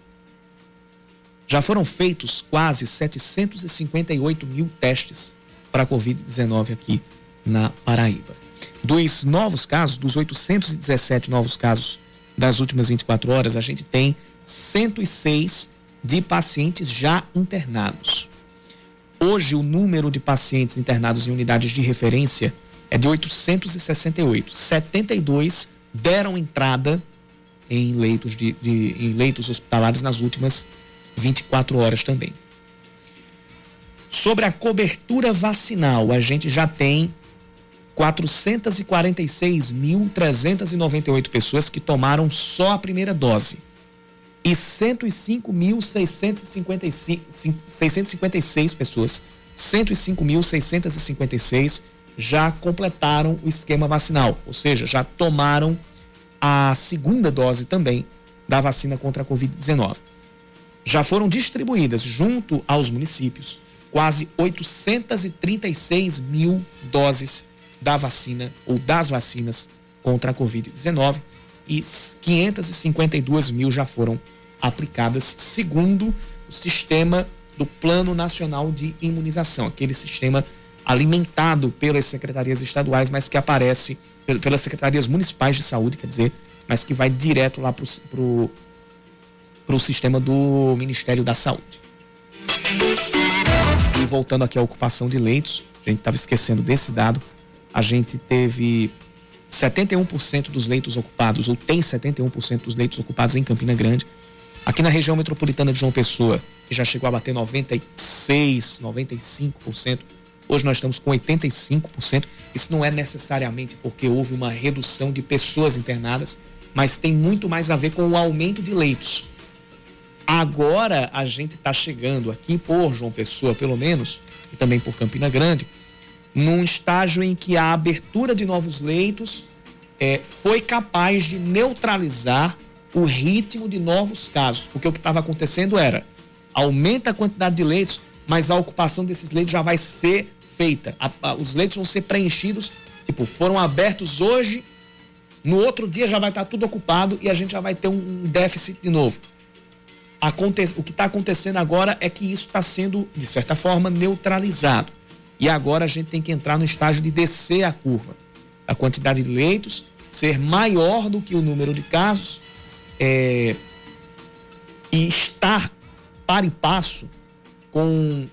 S1: Já foram feitos quase 758 mil testes para a Covid-19 aqui na Paraíba. Dos novos casos, dos 817 novos casos das últimas 24 horas, a gente tem 106 de pacientes já internados. Hoje, o número de pacientes internados em unidades de referência é de 868. 72 deram entrada em leitos, de, de, em leitos hospitalares nas últimas 24 horas também. Sobre a cobertura vacinal, a gente já tem 446.398 pessoas que tomaram só a primeira dose e 105.656 pessoas, 105.656 já completaram o esquema vacinal, ou seja, já tomaram a segunda dose também da vacina contra a Covid-19. Já foram distribuídas junto aos municípios quase 836 mil doses da vacina ou das vacinas contra a Covid-19 e 552 mil já foram aplicadas segundo o sistema do Plano Nacional de Imunização, aquele sistema alimentado pelas secretarias estaduais, mas que aparece pelas secretarias municipais de saúde, quer dizer, mas que vai direto lá para o sistema do Ministério da Saúde. E voltando aqui à ocupação de leitos, a gente estava esquecendo desse dado, a gente teve 71% dos leitos ocupados, ou tem 71% dos leitos ocupados em Campina Grande. Aqui na região metropolitana de João Pessoa, que já chegou a bater 96, 95%, Hoje nós estamos com 85%. Isso não é necessariamente porque houve uma redução de pessoas internadas, mas tem muito mais a ver com o aumento de leitos. Agora a gente está chegando aqui por João Pessoa, pelo menos, e também por Campina Grande, num estágio em que a abertura de novos leitos é, foi capaz de neutralizar o ritmo de novos casos. Porque o que estava acontecendo era aumenta a quantidade de leitos, mas a ocupação desses leitos já vai ser feita. A, a, os leitos vão ser preenchidos, tipo, foram abertos hoje, no outro dia já vai estar tudo ocupado e a gente já vai ter um, um déficit de novo. Aconte, o que está acontecendo agora é que isso está sendo, de certa forma, neutralizado. E agora a gente tem que entrar no estágio de descer a curva. A quantidade de leitos ser maior do que o número de casos é, e estar para e passo com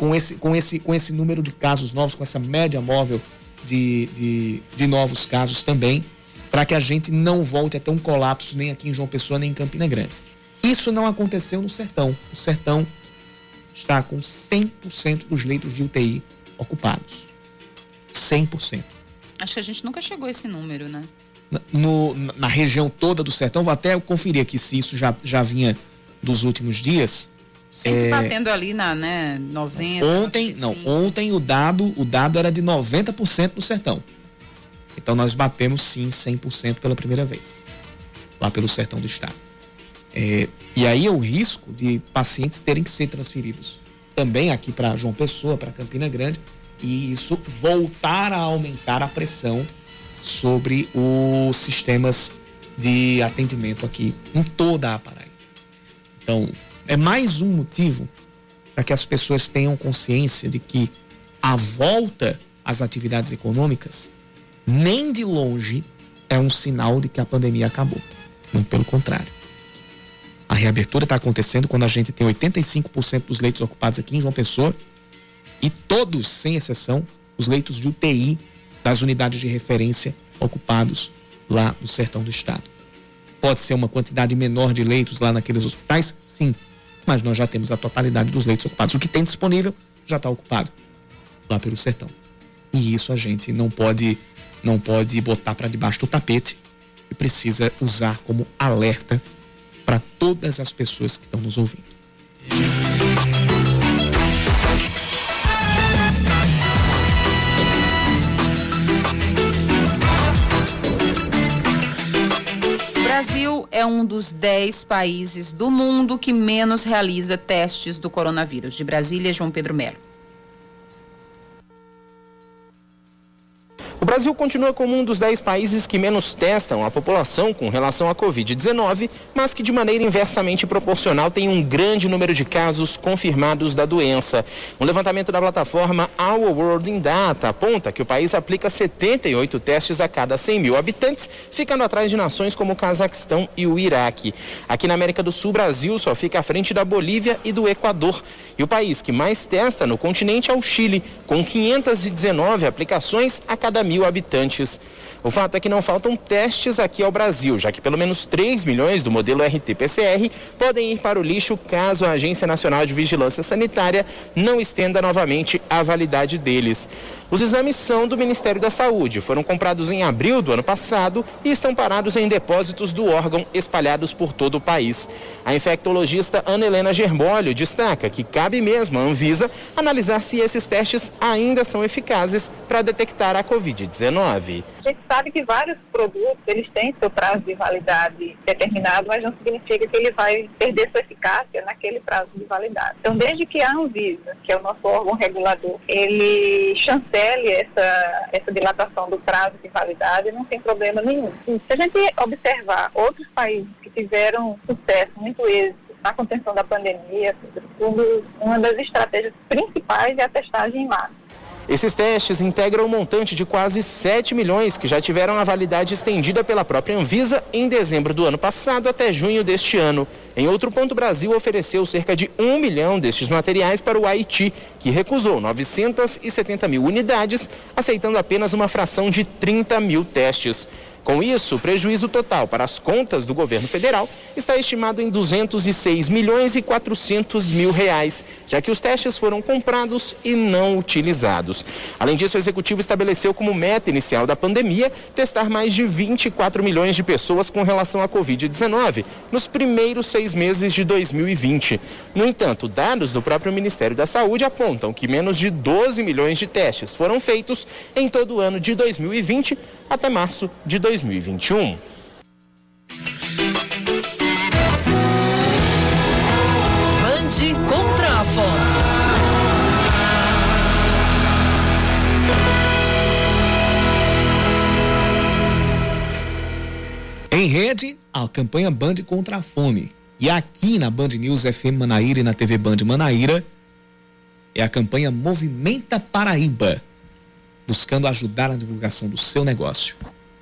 S1: com esse, com esse, com esse número de casos novos, com essa média móvel de, de, de novos casos também, para que a gente não volte a ter um colapso nem aqui em João Pessoa, nem em Campina Grande. Isso não aconteceu no Sertão. O Sertão está com 100% dos leitos de UTI ocupados. 100%.
S2: Acho que a gente nunca chegou a esse número, né?
S1: No, na região toda do Sertão, vou até conferir aqui se isso já, já vinha dos últimos dias.
S2: Sempre é... batendo ali na, né, 90.
S1: Ontem, 95. não, ontem o dado, o dado era de 90% no sertão. Então nós batemos sim 100% pela primeira vez. Lá pelo sertão do estado. É, e aí é o risco de pacientes terem que ser transferidos também aqui para João Pessoa, para Campina Grande, e isso voltar a aumentar a pressão sobre os sistemas de atendimento aqui em toda a Paraíba. Então, é mais um motivo para que as pessoas tenham consciência de que a volta às atividades econômicas nem de longe é um sinal de que a pandemia acabou. Muito pelo contrário. A reabertura está acontecendo quando a gente tem 85% dos leitos ocupados aqui em João Pessoa e todos, sem exceção, os leitos de UTI das unidades de referência ocupados lá no sertão do estado. Pode ser uma quantidade menor de leitos lá naqueles hospitais? Sim, mas nós já temos a totalidade dos leitos ocupados. O que tem disponível já está ocupado lá pelo sertão. E isso a gente não pode não pode botar para debaixo do tapete e precisa usar como alerta para todas as pessoas que estão nos ouvindo.
S2: É um dos 10 países do mundo que menos realiza testes do coronavírus. De Brasília, João Pedro Melo.
S9: Brasil continua como um dos 10 países que menos testam a população com relação à Covid-19, mas que de maneira inversamente proporcional tem um grande número de casos confirmados da doença. Um levantamento da plataforma Our World in Data aponta que o país aplica 78 testes a cada 100 mil habitantes, ficando atrás de nações como o Cazaquistão e o Iraque. Aqui na América do Sul, Brasil só fica à frente da Bolívia e do Equador. E o país que mais testa no continente é o Chile, com 519 aplicações a cada mil habitantes. O fato é que não faltam testes aqui ao Brasil, já que pelo menos 3 milhões do modelo RT-PCR podem ir para o lixo caso a Agência Nacional de Vigilância Sanitária não estenda novamente a validade deles. Os exames são do Ministério da Saúde, foram comprados em abril do ano passado e estão parados em depósitos do órgão espalhados por todo o país. A infectologista Ana Helena Germólio destaca que cabe mesmo à Anvisa analisar se esses testes ainda são eficazes para detectar a Covid-19.
S10: A gente sabe que vários produtos eles têm seu prazo de validade determinado, mas não significa que ele vai perder sua eficácia naquele prazo de validade. Então, desde que a Anvisa, que é o nosso órgão regulador, ele chancela essa, essa dilatação do prazo de validade, não tem problema nenhum. Se a gente observar outros países que tiveram sucesso, muito êxito, na contenção da pandemia, uma das estratégias principais é a testagem em massa.
S9: Esses testes integram um montante de quase 7 milhões que já tiveram a validade estendida pela própria Anvisa em dezembro do ano passado até junho deste ano. Em outro ponto, o Brasil ofereceu cerca de 1 milhão destes materiais para o Haiti, que recusou 970 mil unidades, aceitando apenas uma fração de 30 mil testes. Com isso, o prejuízo total para as contas do governo federal está estimado em 206 milhões e 400 mil reais, já que os testes foram comprados e não utilizados. Além disso, o executivo estabeleceu como meta inicial da pandemia testar mais de 24 milhões de pessoas com relação à Covid-19 nos primeiros seis meses de 2020. No entanto, dados do próprio Ministério da Saúde apontam que menos de 12 milhões de testes foram feitos em todo o ano de 2020 até março de 2021.
S8: Bande contra a fome.
S1: Em rede, a campanha Band contra a fome. E aqui na Band News FM Manaíra e na TV Band Manaíra é a campanha Movimenta Paraíba buscando ajudar na divulgação do seu negócio.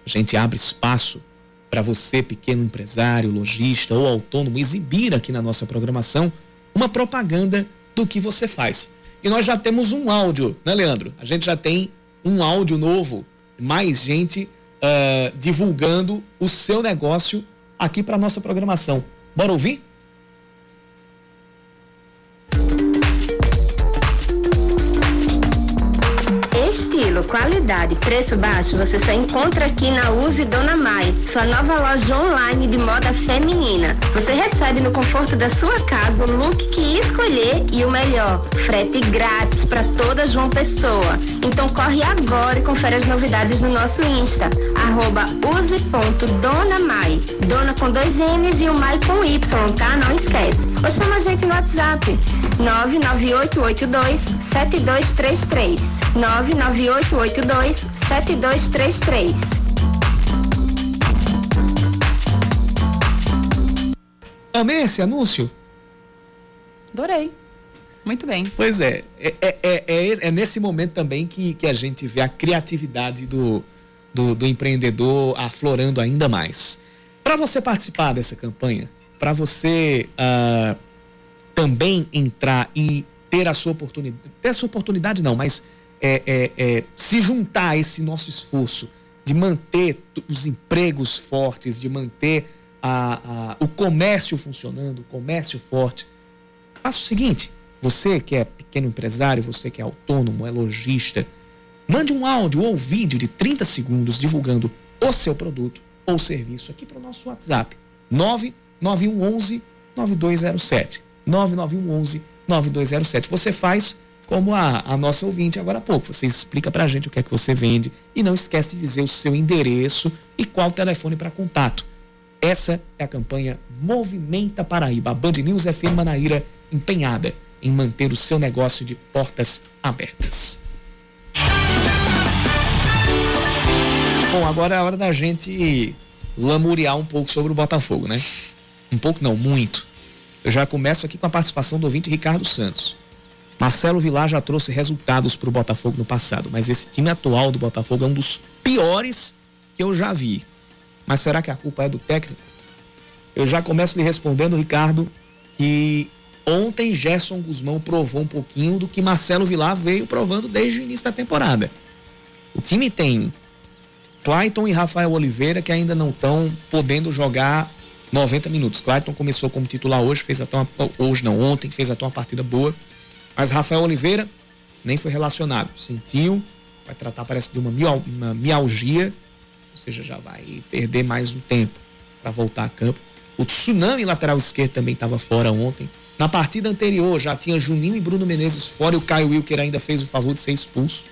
S1: A gente abre espaço para você, pequeno empresário, lojista ou autônomo, exibir aqui na nossa programação uma propaganda do que você faz. E nós já temos um áudio, né, Leandro? A gente já tem um áudio novo, mais gente uh, divulgando o seu negócio aqui para nossa programação. Bora ouvir?
S11: Qualidade, preço baixo, você só encontra aqui na Use Dona Mai, sua nova loja online de moda feminina. Você recebe no conforto da sua casa o look que escolher e o melhor, frete grátis para toda João Pessoa. Então corre agora e confere as novidades no nosso Insta, arroba use.donamai. Dona com dois N's e o Mai com Y, tá? Não esquece. Ou chama a gente no WhatsApp, 99882 7233. 99882 7233.
S1: Amei esse anúncio?
S2: Adorei. Muito bem.
S1: Pois é, é, é, é, é, nesse momento também que, que a gente vê a criatividade do, do, do empreendedor aflorando ainda mais. Para você participar dessa campanha, para você uh, também entrar e ter a sua oportunidade, ter a sua oportunidade não, mas é, é, é, se juntar a esse nosso esforço de manter os empregos fortes, de manter a, a, o comércio funcionando, o comércio forte, faça o seguinte: você que é pequeno empresário, você que é autônomo, é lojista, mande um áudio ou vídeo de 30 segundos divulgando o seu produto ou serviço aqui para o nosso WhatsApp 99111 9207. 99111 9207. Você faz como a, a nossa ouvinte agora há pouco. Você explica para a gente o que é que você vende e não esquece de dizer o seu endereço e qual telefone para contato. Essa é a campanha Movimenta Paraíba. A Band News FM Manaíra empenhada em manter o seu negócio de portas abertas. Bom, agora é a hora da gente lamuriar um pouco sobre o Botafogo, né? Um pouco não, muito. Eu já começo aqui com a participação do ouvinte Ricardo Santos. Marcelo Vilar já trouxe resultados para o Botafogo no passado, mas esse time atual do Botafogo é um dos piores que eu já vi. Mas será que a culpa é do técnico? Eu já começo lhe respondendo, Ricardo, que ontem Gerson Guzmão provou um pouquinho do que Marcelo Vilar veio provando desde o início da temporada. O time tem Clayton e Rafael Oliveira que ainda não estão podendo jogar 90 minutos. Clayton começou como titular hoje, fez até uma, hoje não, ontem fez até uma partida boa. Mas Rafael Oliveira nem foi relacionado. Sentiu, vai tratar, parece, de uma, mial, uma mialgia, ou seja, já vai perder mais um tempo para voltar a campo. O Tsunami, lateral esquerdo, também estava fora ontem. Na partida anterior já tinha Juninho e Bruno Menezes fora e o Caio Wilker ainda fez o favor de ser expulso.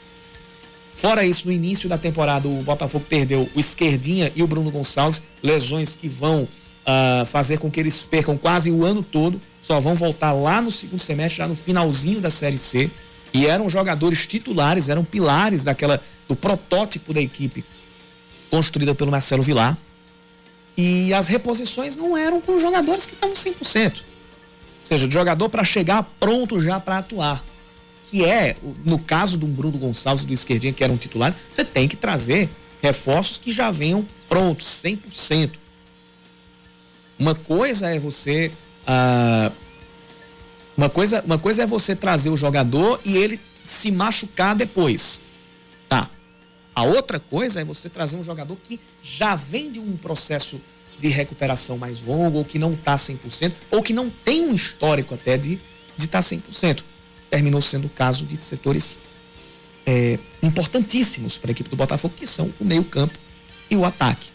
S1: Fora isso, no início da temporada, o Botafogo perdeu o Esquerdinha e o Bruno Gonçalves, lesões que vão uh, fazer com que eles percam quase o ano todo só vão voltar lá no segundo semestre, já no finalzinho da Série C. E eram jogadores titulares, eram pilares daquela do protótipo da equipe construída pelo Marcelo Vilar. E as reposições não eram com jogadores que estavam 100%. Ou seja, de jogador para chegar pronto já para atuar. Que é, no caso do Bruno Gonçalves e do Esquerdinha, que eram titulares, você tem que trazer reforços que já venham prontos, 100%. Uma coisa é você ah, uma, coisa, uma coisa é você trazer o jogador e ele se machucar depois. Tá. A outra coisa é você trazer um jogador que já vem de um processo de recuperação mais longo, ou que não está 100%, ou que não tem um histórico até de estar de tá 100%. Terminou sendo o caso de setores é, importantíssimos para a equipe do Botafogo, que são o meio-campo e o ataque.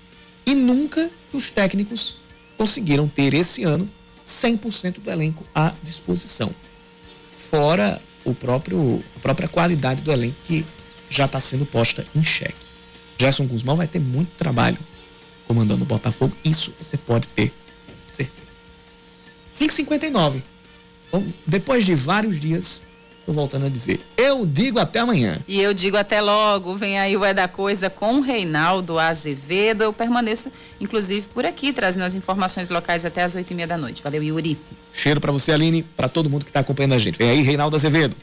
S1: E nunca os técnicos conseguiram ter esse ano 100% do elenco à disposição. Fora o próprio, a própria qualidade do elenco que já está sendo posta em xeque. Gerson Guzmão vai ter muito trabalho comandando o Botafogo, isso você pode ter certeza. 5,59. Então, depois de vários dias, Tô voltando a dizer. Eu digo até amanhã.
S2: E eu digo até logo. Vem aí o É da Coisa com o Reinaldo Azevedo. Eu permaneço, inclusive, por aqui, trazendo as informações locais até as oito e meia da noite. Valeu, Yuri.
S1: Cheiro para você, Aline, para todo mundo que está acompanhando a gente. Vem aí, Reinaldo Azevedo.